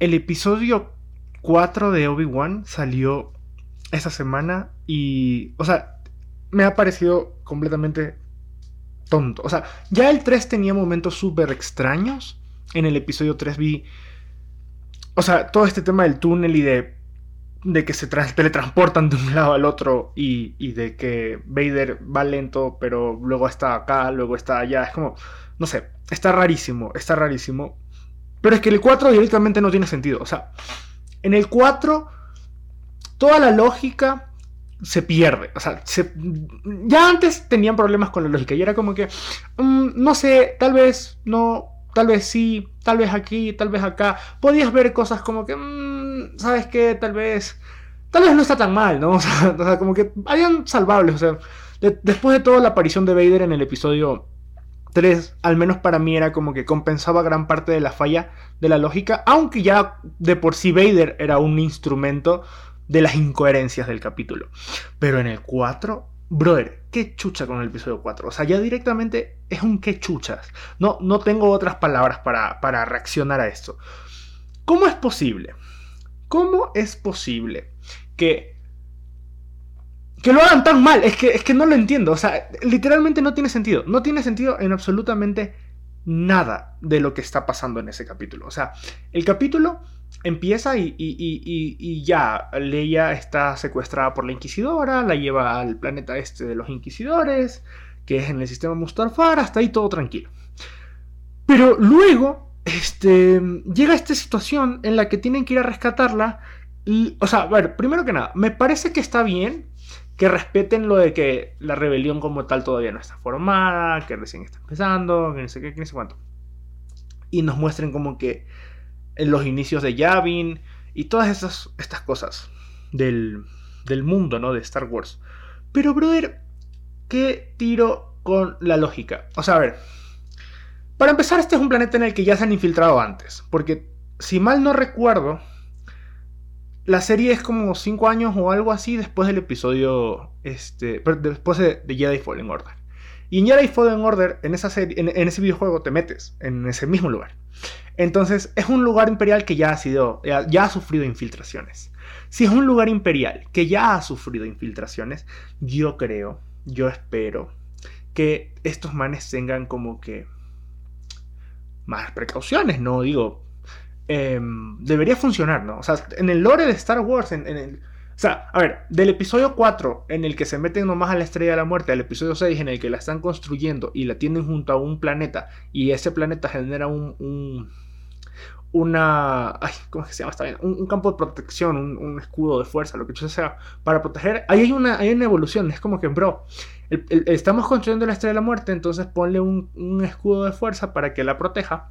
el episodio 4 de Obi-Wan salió esta semana y, o sea, me ha parecido completamente tonto. O sea, ya el 3 tenía momentos súper extraños. En el episodio 3 vi, o sea, todo este tema del túnel y de, de que se teletransportan de un lado al otro y, y de que Vader va lento, pero luego está acá, luego está allá. Es como, no sé, está rarísimo, está rarísimo. Pero es que el 4 directamente no tiene sentido. O sea, en el 4, toda la lógica se pierde. O sea, ya antes tenían problemas con la lógica y era como que, mm, no sé, tal vez no, tal vez sí, tal vez aquí, tal vez acá. Podías ver cosas como que, mm, ¿sabes qué? Tal vez, tal vez no está tan mal, ¿no? O sea, como que habían salvables. O sea, después de toda la aparición de Vader en el episodio 3, al menos para mí era como que compensaba gran parte de la falla de la lógica, aunque ya de por sí Vader era un instrumento de las incoherencias del capítulo. Pero en el 4, brother, qué chucha con el episodio 4. O sea, ya directamente es un qué chuchas. No, no tengo otras palabras para, para reaccionar a esto. ¿Cómo es posible? ¿Cómo es posible que que lo hagan tan mal. Es que, es que no lo entiendo. O sea, literalmente no tiene sentido. No tiene sentido en absolutamente nada de lo que está pasando en ese capítulo. O sea, el capítulo empieza y, y, ya Leia está secuestrada por la Inquisidora, la lleva al planeta este de los Inquisidores, que es en el sistema Mustafar, hasta ahí todo tranquilo. Pero luego, este, llega esta situación en la que tienen que ir a rescatarla. Y, o sea, a ver, primero que nada, me parece que está bien que respeten lo de que la rebelión como tal todavía no está formada, que recién está empezando, que no sé qué, que no sé cuánto. Y nos muestren como que en los inicios de Yavin y todas esas, estas cosas del, del mundo, ¿no? De Star Wars. Pero, brother, ¿qué tiro con la lógica? O sea, a ver. Para empezar, este es un planeta en el que ya se han infiltrado antes. Porque, si mal no recuerdo, la serie es como 5 años o algo así después del episodio. Este, después de, Jedi Fallen Order. Y en Jedi Fallen Order, en, esa en, ese videojuego, te metes en ese mismo lugar. Entonces, es un lugar imperial que ya ha sido. ya ha sufrido infiltraciones. Si es un lugar imperial que ya ha sufrido infiltraciones, yo creo, yo espero que estos manes tengan como que más precauciones, ¿no? Digo, Em, debería funcionar, ¿no? O sea, en el lore de Star Wars, en, el... O sea, a ver, del episodio 4, en el que se meten nomás a la estrella de la muerte, al episodio 6, en el que la están construyendo y la tienen junto a un planeta, y ese planeta genera un. una. ¿cómo se llama? Está bien. Un, campo de protección, un, escudo de fuerza, lo que sea, para proteger. Ahí hay una, hay una evolución. Es como que, bro, estamos construyendo la estrella de la muerte, entonces ponle un escudo de fuerza para que la proteja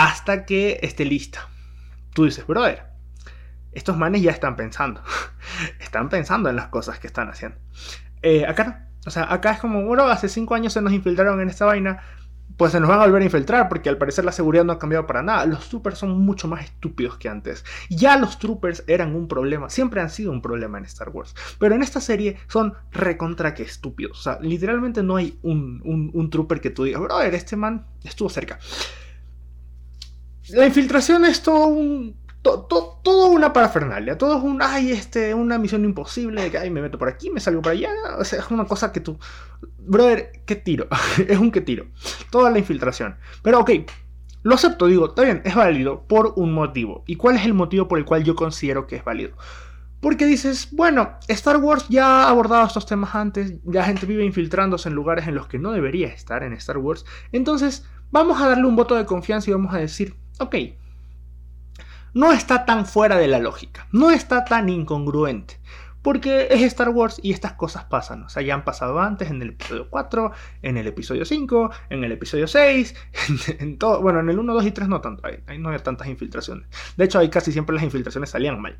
hasta que esté lista. Tú dices, brother, estos manes ya están pensando. están pensando en las cosas que están haciendo. Eh, acá no. O sea, acá es como, bueno, hace cinco años se nos infiltraron en esta vaina. Pues se nos van a volver a infiltrar porque al parecer la seguridad no ha cambiado para nada. Los troopers son mucho más estúpidos que antes. Ya los troopers eran un problema, siempre han sido un problema en Star Wars. Pero en esta serie son recontra que estúpidos. O sea, literalmente no hay un, un, un trooper que tú digas, brother, este man estuvo cerca. La infiltración es todo un. todo una parafernalia. Todo es un. Ay, este, una misión imposible. De que ay, me meto por aquí, me salgo por allá. O sea, es una cosa que tú. Brother, qué tiro. es un qué tiro. Toda la infiltración. Pero ok. Lo acepto, digo, está bien, es válido por un motivo. ¿Y cuál es el motivo por el cual yo considero que es válido? Porque dices, bueno, Star Wars ya ha abordado estos temas antes, ya gente vive infiltrándose en lugares en los que no debería estar en Star Wars, entonces vamos a darle un voto de confianza y vamos a decir, ok, no está tan fuera de la lógica, no está tan incongruente. Porque es Star Wars y estas cosas pasan. O sea, ya han pasado antes en el episodio 4, en el episodio 5, en el episodio 6, en, todo. Bueno, en el 1, 2 y 3 no tanto. Ahí, no había tantas infiltraciones. De hecho, ahí casi siempre las infiltraciones salían mal.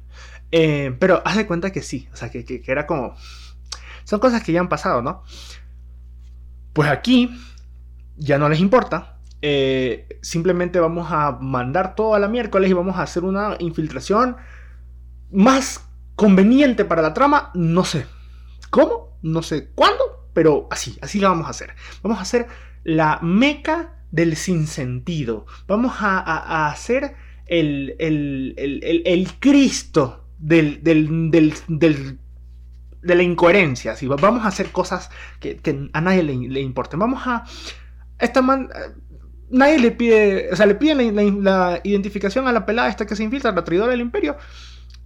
Eh, pero haz de cuenta que sí. O sea, que, que era como. Son cosas que ya han pasado, ¿no? Pues aquí ya no les importa eh, simplemente vamos a mandar todo a la miércoles y vamos a hacer una infiltración más conveniente para la trama, no sé. ¿Cómo? No sé cuándo, pero así, así la vamos a hacer. Vamos a hacer la meca del sinsentido. Vamos a, hacer el, el, Cristo del, de la incoherencia. Vamos a hacer cosas que, a nadie le, importen. Vamos a... Esta nadie le pide, o sea, le piden la, identificación a la pelada esta que se infiltra, la traidora del imperio.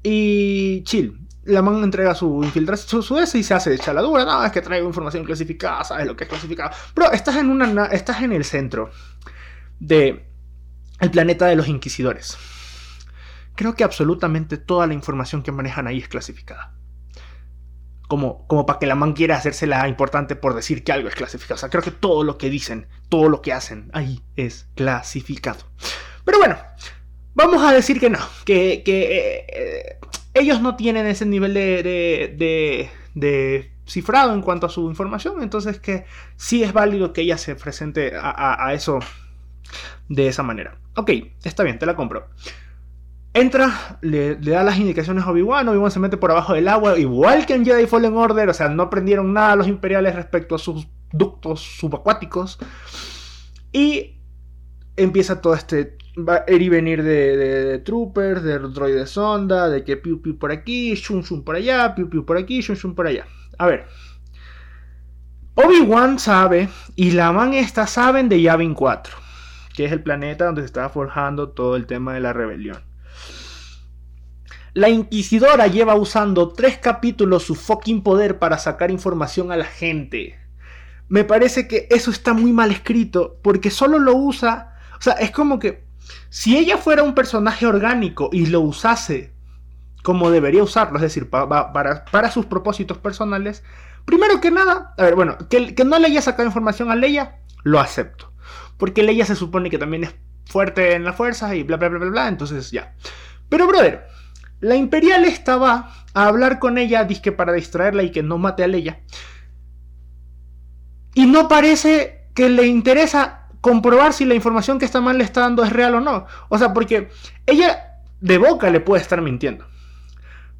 Y chill. La man entrega su infiltración, su, su y se hace chaladura. No, es que traigo información clasificada, sabes lo que es clasificado. Pero estás en, una, estás en el centro de el planeta de los inquisidores. Creo que absolutamente toda la información que manejan ahí es clasificada. Como, como para que la man quiera la importante por decir que algo es clasificado. O sea, creo que todo lo que dicen, todo lo que hacen ahí es clasificado. Pero bueno, vamos a decir que no, que, que eh, ellos no tienen ese nivel de, de, cifrado en cuanto a su información, entonces que sí es válido que ella se presente a, eso de esa manera. Ok, está bien, te la compro. Entra, le, da las indicaciones a Obi-Wan, Obi-Wan se mete por abajo del agua, igual que en Jedi Fallen Order, o sea, no aprendieron nada los imperiales respecto a sus ductos subacuáticos. Y empieza todo este ir y venir de, troopers, de droides sonda, de que piu piu por aquí, shun shun por allá, piu piu por aquí, shun shun por allá. A ver. Obi-Wan sabe, y la man esta saben de Yavin 4, que es el planeta donde se está forjando todo el tema de la rebelión. La Inquisidora lleva usando tres capítulos su fucking poder para sacar información a la gente. Me parece que eso está muy mal escrito, porque solo lo usa. O sea, es como que si ella fuera un personaje orgánico y lo usase como debería usarlo, es decir, para, sus propósitos personales, primero que nada, a ver, bueno, que, que no le haya sacado información a Leia, lo acepto. Porque Leia se supone que también es fuerte en la fuerza y bla, bla, bla, bla, bla, entonces ya. Pero, brother, la Imperial estaba a hablar con ella, disque para distraerla y que no mate a Leia. Y no parece que le interesa comprobar si la información que esta man le está dando es real o no. O sea, porque ella de boca le puede estar mintiendo.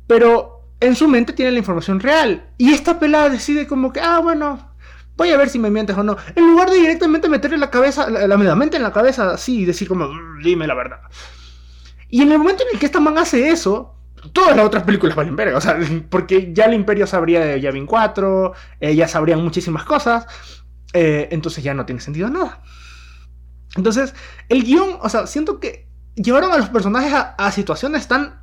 Pero en su mente tiene la información real. Y esta pelada decide como que, ah, bueno, voy a ver si me mientes o no. En lugar de directamente meterle la cabeza, la, mente en la cabeza así y decir como, mm, dime la verdad. Y en el momento en el que esta man hace eso, todas las otras películas valen verga. O sea, porque ya el Imperio sabría de Yavin 4, eh, ya sabrían muchísimas cosas. Eh, entonces ya no tiene sentido nada. Entonces, el guion, o sea, siento que llevaron a los personajes a, situaciones tan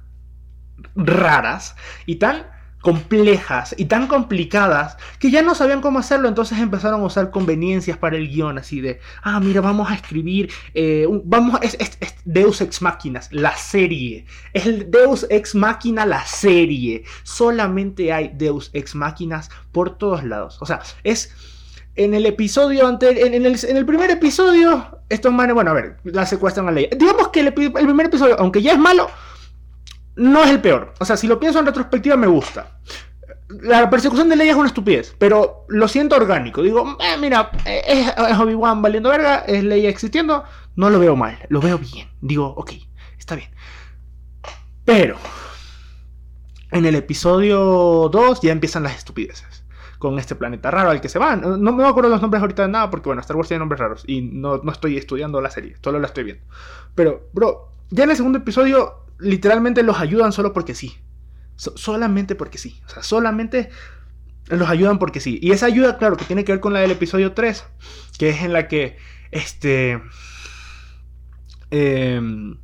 raras y tan complejas y tan complicadas que ya no sabían cómo hacerlo, entonces empezaron a usar conveniencias para el guion, así de, ah, mira, vamos a escribir, eh, vamos, es, Deus Ex Máquinas, la serie, es el Deus Ex Máquina, la serie, solamente hay Deus Ex Máquinas por todos lados, o sea, es en el episodio anterior, en, el, primer episodio, estos manes, bueno, a ver, la secuestran a Leia. Digamos que el, primer episodio, aunque ya es malo, no es el peor. O sea, si lo pienso en retrospectiva, me gusta. La persecución de Leia es una estupidez, pero lo siento orgánico. Digo, eh, mira, es, es Obi-Wan valiendo verga, es Leia existiendo, no lo veo mal, lo veo bien. Digo, ok, está bien. Pero, en el episodio 2 ya empiezan las estupideces con este planeta raro al que se van. No, me acuerdo los nombres ahorita de nada porque, bueno, Star Wars tiene nombres raros y no, estoy estudiando la serie, solo la estoy viendo. Pero, bro, ya en el segundo episodio literalmente los ayudan solo porque sí. solamente porque sí. O sea, solamente los ayudan porque sí. Y esa ayuda, claro, que tiene que ver con la del episodio 3, que es en la que, este... Em,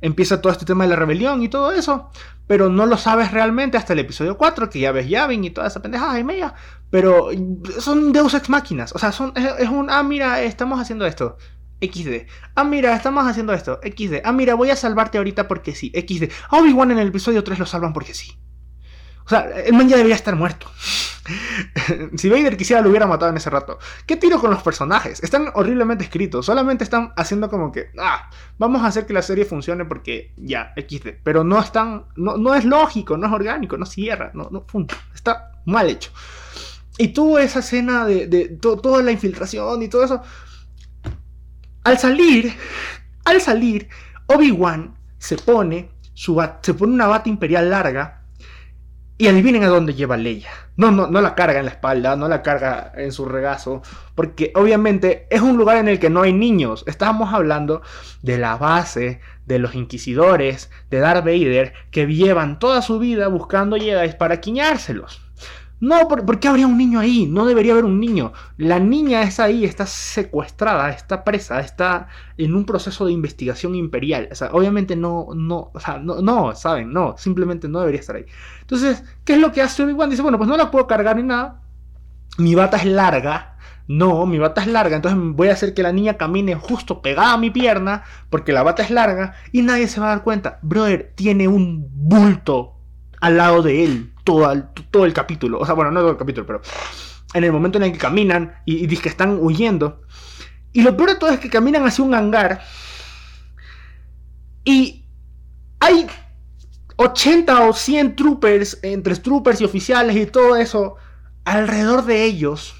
empieza todo este tema de la rebelión y todo eso pero no lo sabes realmente hasta el episodio 4, que ya ves Yavin y toda esa pendejada y media. Pero son Deus Ex Máquinas. O sea, son, es, un, ah, mira, estamos haciendo esto. XD. Ah, mira, estamos haciendo esto. XD. Ah, mira, voy a salvarte ahorita porque sí. XD. A Obi-Wan en el episodio 3 lo salvan porque sí. O sea, el man ya debería estar muerto. si Vader quisiera lo hubiera matado en ese rato. ¿Qué tiro con los personajes? Están horriblemente escritos. Solamente están haciendo como que, ah, vamos a hacer que la serie funcione porque ya, XD. Pero no están, no, no es lógico, no es orgánico, no cierra, no, no, está mal hecho. Y tuvo esa escena de, de toda la infiltración y todo eso. Al salir, al salir, Obi-Wan se pone, su se pone una bata imperial larga Y adivinen a dónde lleva Leia. No, no, no la carga en la espalda, no la carga en su regazo, porque obviamente es un lugar en el que no hay niños. Estamos hablando de la base de los inquisidores, de Darth Vader, que llevan toda su vida buscando Jedi para quiñárselos. No, ¿por, qué habría un niño ahí? No debería haber un niño. La niña es ahí, está secuestrada, está presa, está en un proceso de investigación imperial. O sea, obviamente no, no, o sea, no, no, ¿saben? No, simplemente no debería estar ahí. Entonces, ¿qué es lo que hace Obi-Wan? Dice, bueno, pues no la puedo cargar ni nada. Mi bata es larga. No, mi bata es larga, entonces voy a hacer que la niña camine justo pegada a mi pierna, porque la bata es larga, y nadie se va a dar cuenta. Brother, tiene un bulto al lado de él todo todo el capítulo. O sea, bueno, no todo el capítulo, pero en el momento en el que caminan y, y que están huyendo. Y lo peor de todo es que caminan hacia un hangar. Y hay 80 o 100 troopers, entre troopers y oficiales y todo eso, alrededor de ellos.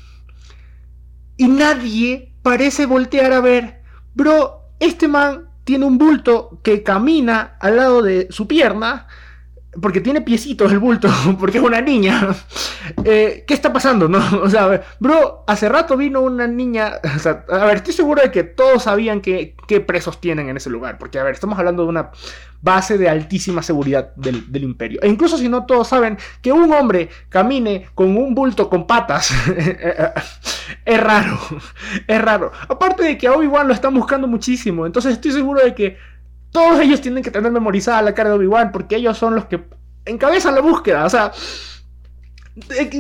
Y nadie parece voltear a ver, bro, este man tiene un bulto que camina al lado de su pierna porque tiene piecitos el bulto, porque es una niña. Eh, ¿Qué está pasando? No? O sea, bro, hace rato vino una niña. A ver, estoy seguro de que todos sabían qué presos tienen en ese lugar. Porque, a ver, estamos hablando de una base de altísima seguridad del, imperio. E incluso si no todos saben que un hombre camine con un bulto con patas. es raro. Es raro. Aparte de que a Obi-Wan lo están buscando muchísimo. Entonces estoy seguro de que todos ellos tienen que tener memorizada la cara de Obi-Wan porque ellos son los que encabezan la búsqueda. O sea,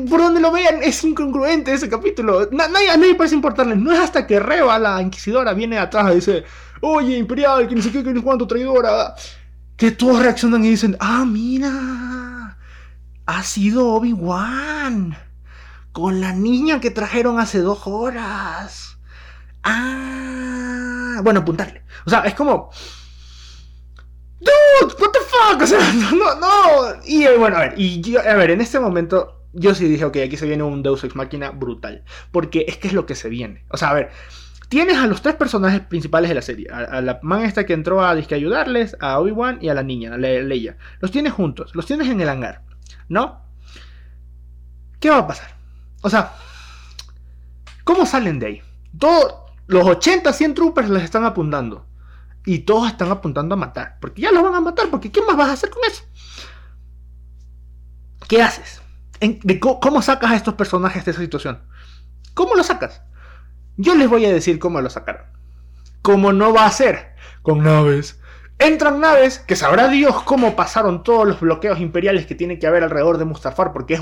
por donde lo vean es incongruente ese capítulo. nadie, a nadie parece importarles. No es hasta que Reba, la inquisidora, viene atrás y dice, oye, Imperial, que ni sé qué, que ni cuánto traidora. Que todos reaccionan y dicen, ah, mira, ha sido Obi-Wan. Con la niña que trajeron hace dos horas. Ah, bueno, apuntarle. O sea, es como dude, what the fuck, o sea, no, no, y eh, bueno, a ver, y yo, a ver, en este momento yo sí dije, ok, aquí se viene un Deus Ex Máquina brutal, porque es que es lo que se viene, o sea, a ver, tienes a los tres personajes principales de la serie, a, la man esta que entró a disque ayudarles, a Obi-Wan y a la niña, a Leia, los tienes juntos, los tienes en el hangar, ¿no? ¿Qué va a pasar? O sea, ¿cómo salen de ahí? Todos los 80, 100 troopers les están apuntando. Y todos están apuntando a matar. Porque ya los van a matar. Porque ¿qué más vas a hacer con eso? ¿Qué haces? ¿Cómo sacas a estos personajes de esa situación? ¿Cómo lo sacas? Yo les voy a decir cómo lo sacaron. Como no va a ser con naves. Entran naves que sabrá Dios cómo pasaron todos los bloqueos imperiales que tiene que haber alrededor de Mustafar, porque es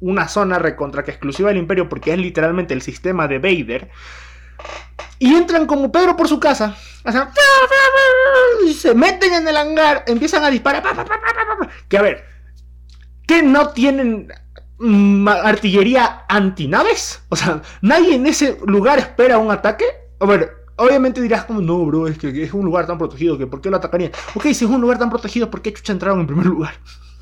una zona recontra que exclusiva del imperio, porque es literalmente el sistema de Vader. Y entran como Pedro por su casa. y se meten en el hangar, empiezan a disparar. Que a ver, que no tienen mm, artillería antinaves? O sea, nadie en ese lugar espera un ataque. A ver, obviamente dirás como, no, bro, es que es un lugar tan protegido que ¿por qué lo atacarían? Ok, si es un lugar tan protegido, ¿por qué chucha entraron en primer lugar?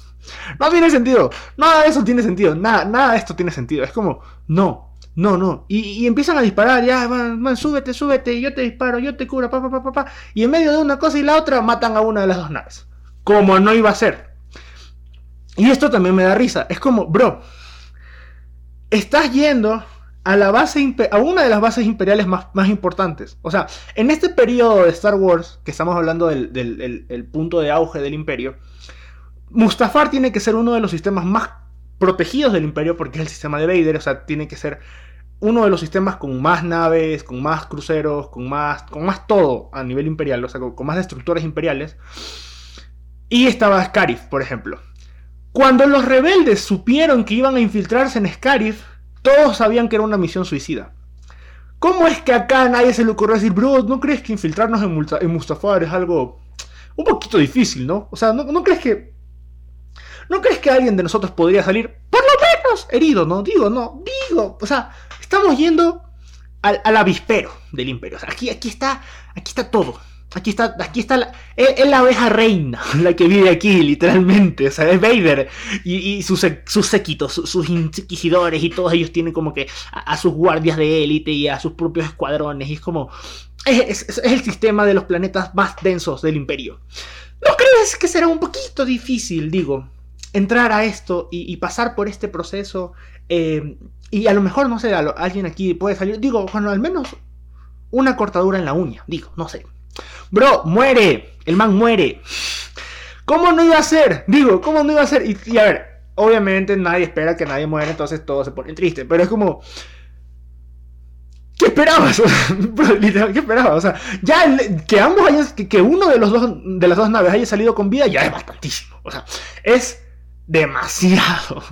no tiene sentido. Nada de eso tiene sentido. Nada, nada de esto tiene sentido. Es como, no. No, no. Y, empiezan a disparar, ya, van, súbete, súbete, yo te disparo, yo te cubro, pa, pa, pa, pa, Y en medio de una cosa y la otra matan a una de las dos naves. Como no iba a ser. Y esto también me da risa. Es como, bro, estás yendo a la base a una de las bases imperiales más, más, importantes. O sea, en este periodo de Star Wars, que estamos hablando del, del punto de auge del imperio, Mustafar tiene que ser uno de los sistemas más protegidos del imperio porque es el sistema de Vader, o sea, tiene que ser uno de los sistemas con más naves, con más cruceros, con más, con más todo a nivel imperial, o sea, con, más destructores imperiales. Y estaba Scarif, por ejemplo. Cuando los rebeldes supieron que iban a infiltrarse en Scarif, todos sabían que era una misión suicida. ¿Cómo es que acá a nadie se le ocurrió decir, bro, ¿no crees que infiltrarnos en, Mustafar es algo un poquito difícil, ¿no? O sea, ¿no crees que ¿No crees que alguien de nosotros podría salir, por lo menos, herido? No, digo, no, digo. O sea, estamos yendo al, avispero del imperio. O sea, aquí, aquí, está, aquí está todo. Aquí está, aquí está la, es, la abeja reina, la que vive aquí, literalmente. O sea, es Vader y, sus, sus séquitos, sus, inquisidores y todos ellos tienen como que a, sus guardias de élite y a sus propios escuadrones. Y es como, es, el sistema de los planetas más densos del imperio. ¿No crees que será un poquito difícil, digo, entrar a esto y, pasar por este proceso. Eh, y a lo mejor, no sé, alguien aquí puede salir. Digo, bueno, al menos una cortadura en la uña. Digo, no sé. Bro, muere. El man muere. ¿Cómo no iba a ser? Digo, ¿cómo no iba a ser? Y, a ver, obviamente nadie espera que nadie muera, entonces todo se pone triste. Pero es como. ¿Qué esperabas? ¿qué esperabas? O sea, ya que ambos hayan, que, uno de los dos de las dos naves haya salido con vida ya es bastantísimo. O sea, es demasiado.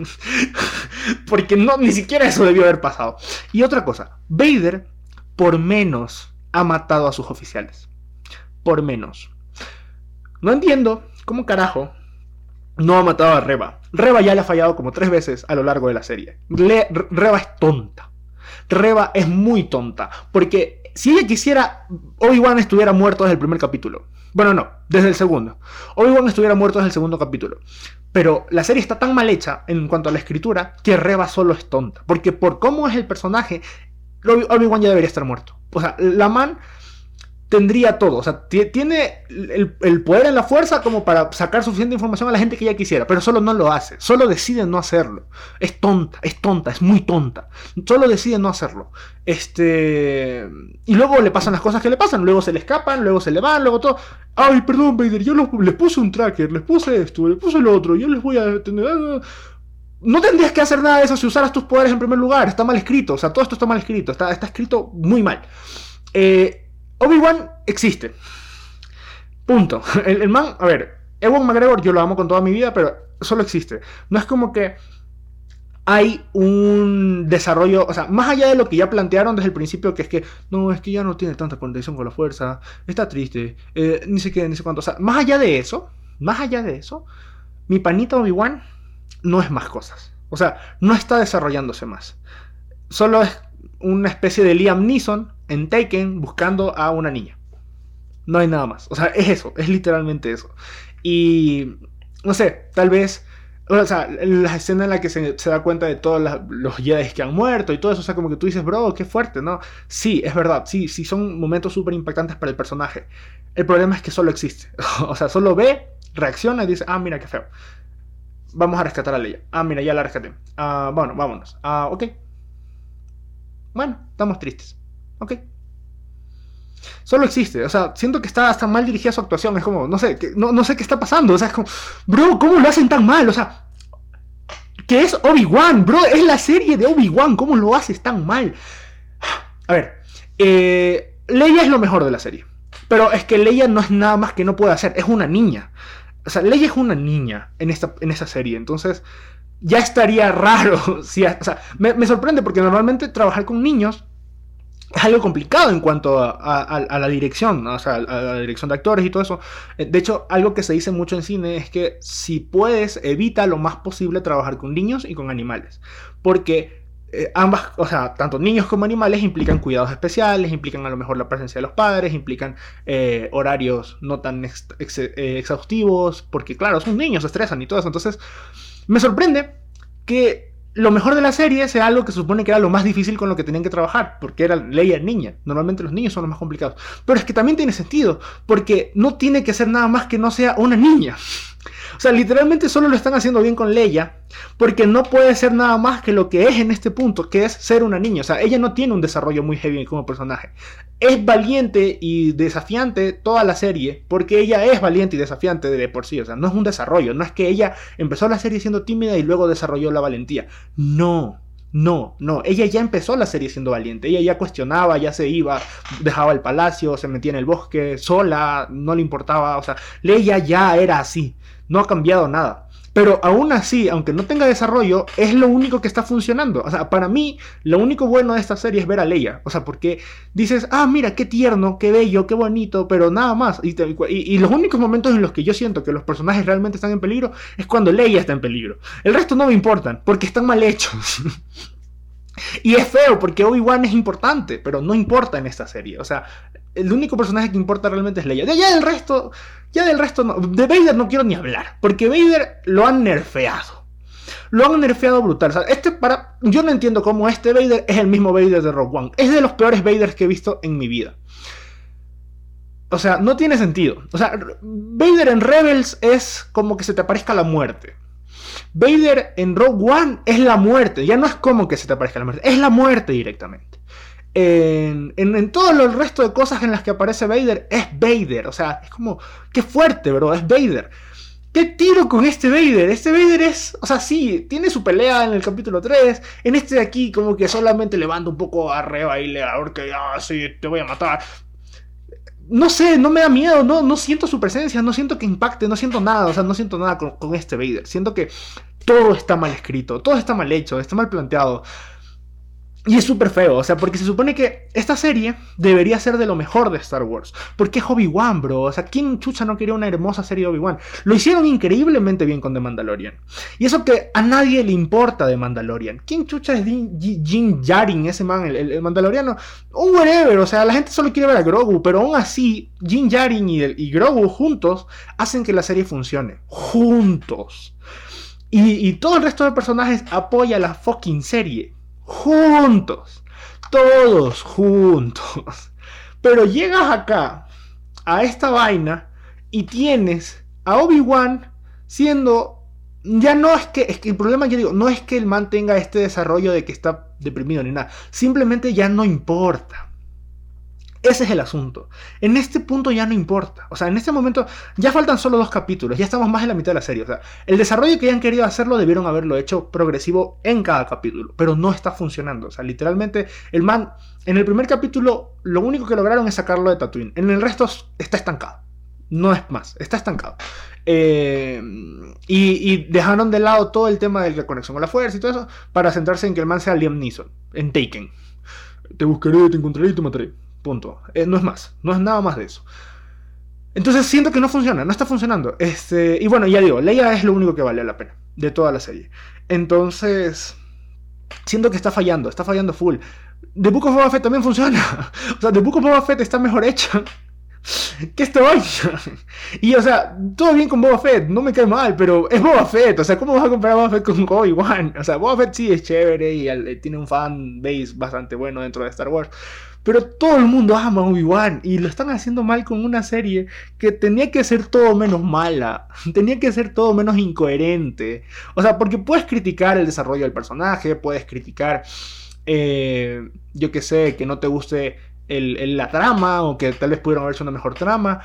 Porque no, ni siquiera eso debió haber pasado. Y otra cosa, Vader por menos ha matado a sus oficiales. Por menos. No entiendo cómo carajo no ha matado a Reba. Reba ya le ha fallado como tres veces a lo largo de la serie. Reba es tonta. Reba es muy tonta. Porque si ella quisiera, Obi-Wan estuviera muerto desde el primer capítulo. Bueno, no, desde el segundo. Obi-Wan estuviera muerto desde el segundo capítulo. Pero la serie está tan mal hecha en cuanto a la escritura que Reba solo es tonta. Porque por cómo es el personaje, Obi-Wan ya debería estar muerto. O sea, la man tendría todo. O sea, tiene el, poder en la fuerza como para sacar suficiente información a la gente que ella quisiera, pero solo no lo hace. Solo decide no hacerlo. Es tonta, es tonta, es muy tonta. Solo decide no hacerlo. Este. Y luego le pasan las cosas que le pasan. Luego se le escapan, luego se le van, luego todo. Ay, perdón, Vader, yo les puse un tracker, les puse esto, les puse lo otro, yo les voy a tener. No tendrías que hacer nada de eso si usaras tus poderes en primer lugar. Está mal escrito. O sea, todo esto está mal escrito. Está, está escrito muy mal. Eh, Obi-Wan existe. Punto. El, man, a ver, Ewan McGregor yo lo amo con toda mi vida, pero solo existe. No es como que hay un desarrollo, o sea, más allá de lo que ya plantearon desde el principio, que es que no, es que ya no tiene tanta conexión con la fuerza, está triste, eh, ni sé qué, ni sé cuánto. O sea, más allá de eso, más allá de eso, mi panita Obi-Wan no es más cosas. O sea, no está desarrollándose más. Solo es una especie de Liam Neeson en Taken buscando a una niña. No hay nada más. O sea, es eso, es literalmente eso. Y no sé, tal vez. O sea, la escena en la que se, da cuenta de todos los Jedi que han muerto y todo eso, o sea, como que tú dices, bro, qué fuerte, ¿no? Sí, es verdad, sí, sí son momentos súper impactantes para el personaje. El problema es que solo existe. o sea, solo ve, reacciona y dice, ah, mira qué feo. Vamos a rescatar a Leia. Ah, mira, ya la rescaté. Ah, bueno, vámonos. Ah, ok. Bueno, estamos tristes. Ok. Solo existe. O sea, siento que está hasta mal dirigida su actuación. Es como, no sé, que, no, sé qué está pasando. O sea, es como, bro, ¿cómo lo hacen tan mal? O sea, que es Obi-Wan, bro. Es la serie de Obi-Wan. ¿Cómo lo haces tan mal? A ver, eh, Leia es lo mejor de la serie. Pero es que Leia no es nada más que no puede hacer. Es una niña. O sea, Leia es una niña en esta, en esa serie. Entonces, ya estaría raro. Si, o sea, me, me sorprende porque normalmente trabajar con niños es algo complicado en cuanto a, la dirección, o sea, a la dirección de actores y todo eso. Eh, de hecho, algo que se dice mucho en cine es que si puedes, evita lo más posible trabajar con niños y con animales. Porque eh, ambas, o sea, tanto niños como animales implican cuidados especiales, implican a lo mejor la presencia de los padres, implican eh, horarios no tan exhaustivos, porque claro, son niños, se estresan y todo eso. Entonces, me sorprende que lo mejor de la serie sea algo que se supone que era lo más difícil con lo que tenían que trabajar, porque era Leia niña. Normalmente los niños son los más complicados. Pero es que también tiene sentido, porque no tiene que ser nada más que no sea una niña. O sea, literalmente solo lo están haciendo bien con Leia, porque no puede ser nada más que lo que es en este punto, que es ser una niña. O sea, ella no tiene un desarrollo muy heavy como personaje. Es valiente y desafiante toda la serie, porque ella es valiente y desafiante de por sí. O sea, no es un desarrollo, no es que ella empezó la serie siendo tímida y luego desarrolló la valentía. No, no, no, ella ya empezó la serie siendo valiente, ella ya cuestionaba, ya se iba, dejaba el palacio, se metía en el bosque sola, no le importaba, o sea, Leia ya era así no ha cambiado nada. Pero aún así, aunque no tenga desarrollo, es lo único que está funcionando. O sea, para mí, lo único bueno de esta serie es ver a Leia. O sea, porque dices, ah, mira, qué tierno, qué bello, qué bonito, pero nada más. Y, los únicos momentos en los que yo siento que los personajes realmente están en peligro es cuando Leia está en peligro. El resto no me importan, porque están mal hechos. y es feo, porque Obi-Wan es importante, pero no importa en esta serie. O sea, el único personaje que importa realmente es Leia. Ya del resto, ya del resto no. De Vader no quiero ni hablar, porque Vader lo han nerfeado. Lo han nerfeado brutal. este para, yo no entiendo cómo este Vader es el mismo Vader de Rogue One. Es de los peores Vaders que he visto en mi vida. O sea, no tiene sentido. O sea, Vader en Rebels es como que se te aparezca la muerte. Vader en Rogue One es la muerte, ya no es como que se te aparezca la muerte, es la muerte directamente. En, en, todo el resto de cosas en las que aparece Vader es Vader, o sea, es como, qué fuerte, bro, es Vader. ¿Qué tiro con este Vader? Este Vader es, o sea, sí, tiene su pelea en el capítulo 3. En este de aquí, como que solamente levanta un poco arriba y le ahorca, ah, sí, te voy a matar no sé, no me da miedo, no, no siento su presencia, no siento que impacte, no siento nada, o sea, no siento nada con, con, este Vader. Siento que todo está mal escrito, todo está mal hecho, está mal planteado. Y es súper feo, o sea, porque se supone que esta serie debería ser de lo mejor de Star Wars. Porque es Obi-Wan, bro. O sea, ¿quién chucha no quería una hermosa serie de Obi-Wan? Lo hicieron increíblemente bien con The Mandalorian. Y eso que a nadie le importa de Mandalorian. ¿Quién chucha es Jin Jarin, ese man, el, Mandaloriano? Un whatever, o sea, la gente solo quiere ver a Grogu, pero aún así, Jin Jarin y, y Grogu juntos hacen que la serie funcione. Juntos. Y, y todo el resto de personajes apoya la fucking serie juntos, todos juntos. Pero llegas acá, a esta vaina, y tienes a Obi-Wan siendo... Ya no es que, que el problema, yo digo, no es que el man tenga este desarrollo de que está deprimido ni nada. Simplemente ya no importa. Ese es el asunto. En este punto ya no importa. O sea, en este momento ya faltan solo dos capítulos. Ya estamos más en la mitad de la serie. O sea, el desarrollo que hayan querido hacerlo debieron haberlo hecho progresivo en cada capítulo. Pero no está funcionando. O sea, literalmente el man... En el primer capítulo lo único que lograron es sacarlo de Tatooine. En el resto está estancado. No es más. Está estancado. Eh, y, dejaron de lado todo el tema de la conexión con la fuerza y todo eso para centrarse en que el man sea Liam Neeson. En Taken. Te buscaré, te encontraré y te mataré. Punto. Eh, no es más. No es nada más de eso. Entonces siento que no funciona, no está funcionando. Este, y bueno, ya digo, Leia es lo único que vale la pena de toda la serie. Entonces, siento que está fallando, está fallando full. The Book of Boba Fett también funciona. O sea, The Book of Boba Fett está mejor hecha que esta vaina. Y o sea, todo bien con Boba Fett, no me cae mal, pero es Boba Fett. O sea, ¿cómo vas a comparar Boba Fett con Obi-Wan? O sea, Boba Fett sí es chévere y tiene un fan base bastante bueno dentro de Star Wars. Pero todo el mundo ama Obi-Wan y lo están haciendo mal con una serie que tenía que ser todo menos mala, tenía que ser todo menos incoherente. O sea, porque puedes criticar el desarrollo del personaje, puedes criticar, eh, yo que sé, que no te guste la trama o que tal vez pudieron haber hecho una mejor trama.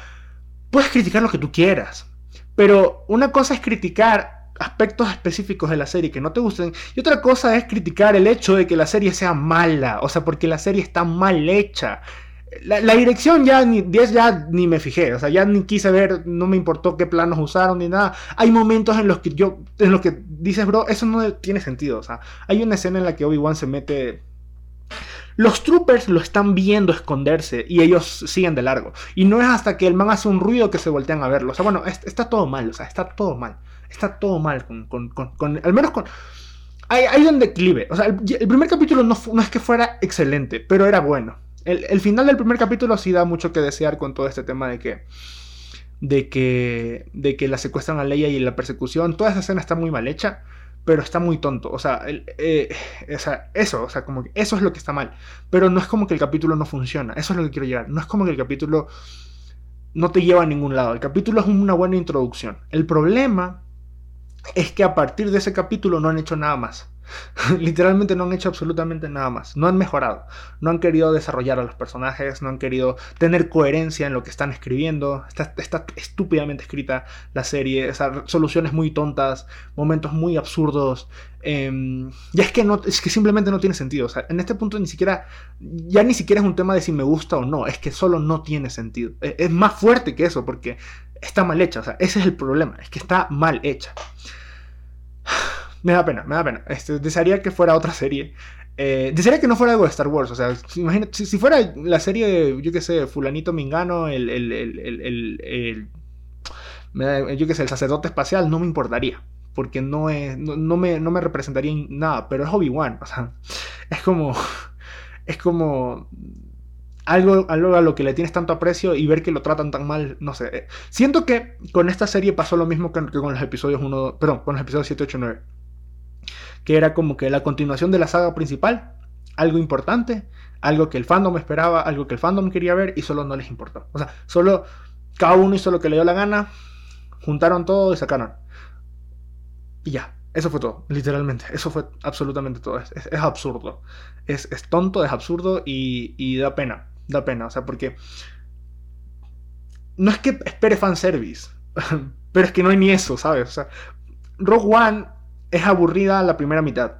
Puedes criticar lo que tú quieras. Pero una cosa es criticar aspectos específicos de la serie que no te gusten. Y otra cosa es criticar el hecho de que la serie sea mala. O sea, porque la serie está mal hecha. La, dirección ya ni, ya ni me fijé, o sea, ya ni quise ver, no me importó qué planos usaron ni nada. Hay momentos en los que yo, en los que dices, bro, eso no tiene sentido, o sea, hay una escena en la que Obi-Wan se mete los troopers lo están viendo esconderse y ellos siguen de largo. Y no es hasta que el man hace un ruido que se voltean a verlo. O sea, bueno, está todo mal, o sea, está todo mal. Está todo mal con, con, con, al menos con... Hay, hay un declive. O sea, el, primer capítulo no, no, es que fuera excelente, pero era bueno. El, el, final del primer capítulo sí da mucho que desear con todo este tema de que... De que, de que la secuestran a Leia y la persecución. Toda esa escena está muy mal hecha pero está muy tonto. O sea, eh, eso, o sea, como eso es lo que está mal. Pero no es como que el capítulo no funciona. Eso es lo que quiero llegar. No es como que el capítulo no te lleva a ningún lado. El capítulo es una buena introducción. El problema es que a partir de ese capítulo no han hecho nada más. Literalmente no han hecho absolutamente nada más. No han mejorado. No han querido desarrollar a los personajes. No han querido tener coherencia en lo que están escribiendo. Está, estúpidamente escrita la serie. soluciones muy tontas. Momentos muy absurdos. Eh, ya es que, no, es que simplemente no tiene sentido. En este punto ni siquiera. Ya ni siquiera es un tema de si me gusta o no. Es que solo no tiene sentido. Es, es más fuerte que eso. Porque está mal hecha. O sea, ese es el problema. Es que está mal hecha. Me da pena, me da pena. Este, desearía que fuera otra serie. Eh, desearía que no fuera algo de Star Wars. O sea, imagínate, si, fuera la serie de, yo qué sé, Fulanito Mingano, el, el, el, el yo qué sé, el sacerdote espacial, no me importaría. Porque no, es, no, me, no me representaría nada. Pero es Obi-Wan. O sea, es como. Es como. Algo, algo, a lo que le tienes tanto aprecio y ver que lo tratan tan mal, no sé. Siento que con esta serie pasó lo mismo que, que con los episodios 1, perdón, con los episodios 7, 8, 9 que era como que la continuación de la saga principal, algo importante, algo que el fandom esperaba, algo que el fandom quería ver y solo no les importó. O sea, solo cada uno hizo lo que le dio la gana, juntaron todo y sacaron. Y ya, eso fue todo, literalmente. Eso fue absolutamente todo. Es, es, absurdo. Es, es, tonto, es absurdo y, y, da pena. Da pena, o sea, porque... No es que espere fanservice, pero es que no hay ni eso, ¿sabes? O sea, Rogue One es aburrida la primera mitad.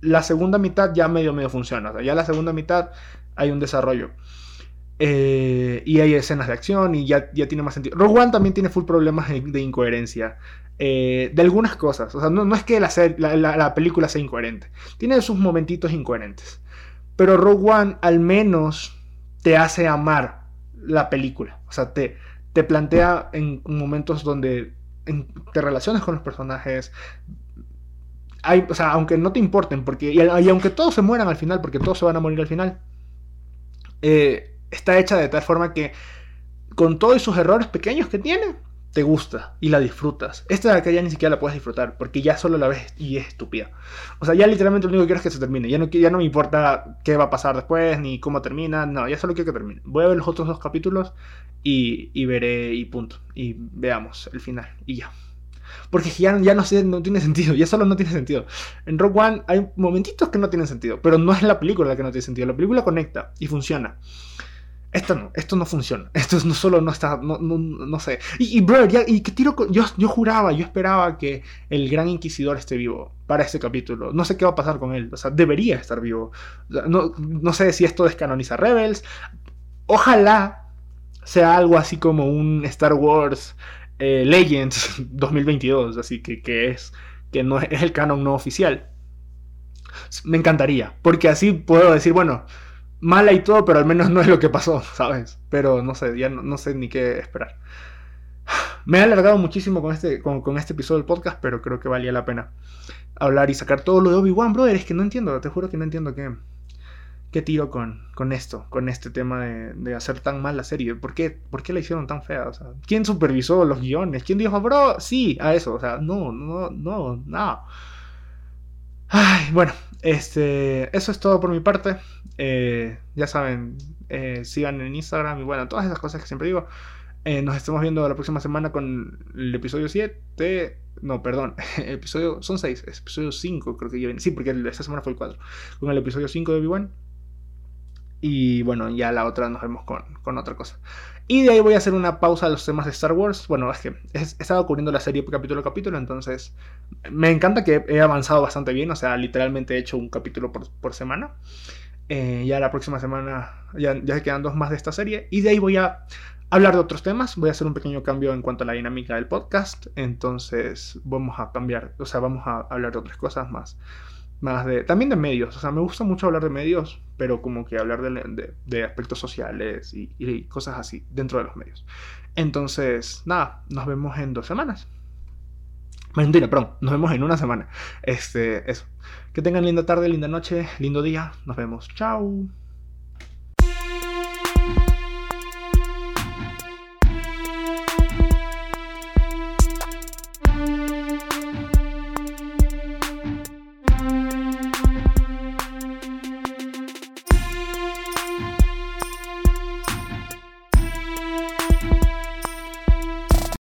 La segunda mitad ya medio medio funciona. O sea, ya la segunda mitad hay un desarrollo. Eh, y hay escenas de acción y ya, ya tiene más sentido. Rogue One también tiene full problemas de, incoherencia. Eh, de algunas cosas. O sea, no, no es que la, la, la, película sea incoherente. Tiene sus momentitos incoherentes. Pero Rogue One al menos te hace amar la película. O sea, te, te plantea en momentos donde te relacionas con los personajes. O sea, aunque no te importen, porque, y, aunque todos se mueran al final, porque todos se van a morir al final, eh, está hecha de tal forma que con todos sus errores pequeños que tiene, te gusta y la disfrutas. Esta de acá ya ni siquiera la puedes disfrutar porque ya solo la ves y es estúpida. O sea, ya literalmente lo único que quiero es que se termine. Ya no, me importa qué va a pasar después ni cómo termina. No, ya solo quiero que termine. Voy a ver los otros dos capítulos y veré y punto. Y veamos el final y ya. Porque ya, ya no, no tiene sentido, ya solo no tiene sentido. En Rock One hay momentitos que no tienen sentido, pero no es la película la que no tiene sentido. La película conecta y funciona. Esto no, esto no funciona. Esto no solo no está, no, no, no sé. Y, y bro, ya, y qué tiro, yo, yo juraba, yo esperaba que el gran inquisidor esté vivo para este capítulo. No sé qué va a pasar con él. O sea, debería estar vivo. no, no sé si esto descanoniza Rebels. Ojalá sea algo así como un Star Wars eh, Legends 2022, así que, que es que no es el canon no oficial. Me encantaría, porque así puedo decir, bueno, mala y todo, pero al menos no es lo que pasó, ¿sabes? Pero no sé, ya no, sé ni qué esperar. Me he alargado muchísimo con este, con, este episodio del podcast, pero creo que valía la pena hablar y sacar todo lo de Obi-Wan, brother. Es que no entiendo, te juro que no entiendo qué, qué tiro con, con esto, con este tema de, de, hacer tan mal la serie. ¿Por qué, ¿Por qué la hicieron tan fea? O sea, ¿Quién supervisó los guiones? ¿Quién dijo, bro? Sí, a eso. O sea, no, no, no, no. Ay, bueno, este, eso es todo por mi parte. Eh, ya saben, eh, sigan en Instagram y bueno, todas esas cosas que siempre digo. Eh, nos estamos viendo la próxima semana con el episodio 7. No, perdón. episodio, son 6. Episodio 5 creo que viene. Sí, porque esta semana fue el 4. Con el episodio 5 de Obi-Wan. Y bueno, ya la otra nos vemos con, con, otra cosa. Y de ahí voy a hacer una pausa a los temas de Star Wars. Bueno, es que he, estado cubriendo la serie capítulo a capítulo, entonces me encanta que he avanzado bastante bien. O sea, literalmente he hecho un capítulo por, por semana. Eh, ya la próxima semana ya, ya quedan dos más de esta serie. Y de ahí voy a hablar de otros temas. Voy a hacer un pequeño cambio en cuanto a la dinámica del podcast. Entonces vamos a cambiar, o sea, vamos a hablar de otras cosas más más de, también de medios, o sea, me gusta mucho hablar de medios, pero como que hablar de, de, aspectos sociales y, y, cosas así dentro de los medios. Entonces, nada, nos vemos en dos semanas. Mentira, perdón, nos vemos en una semana. Este, eso. Que tengan linda tarde, linda noche, lindo día. Nos vemos. Chao.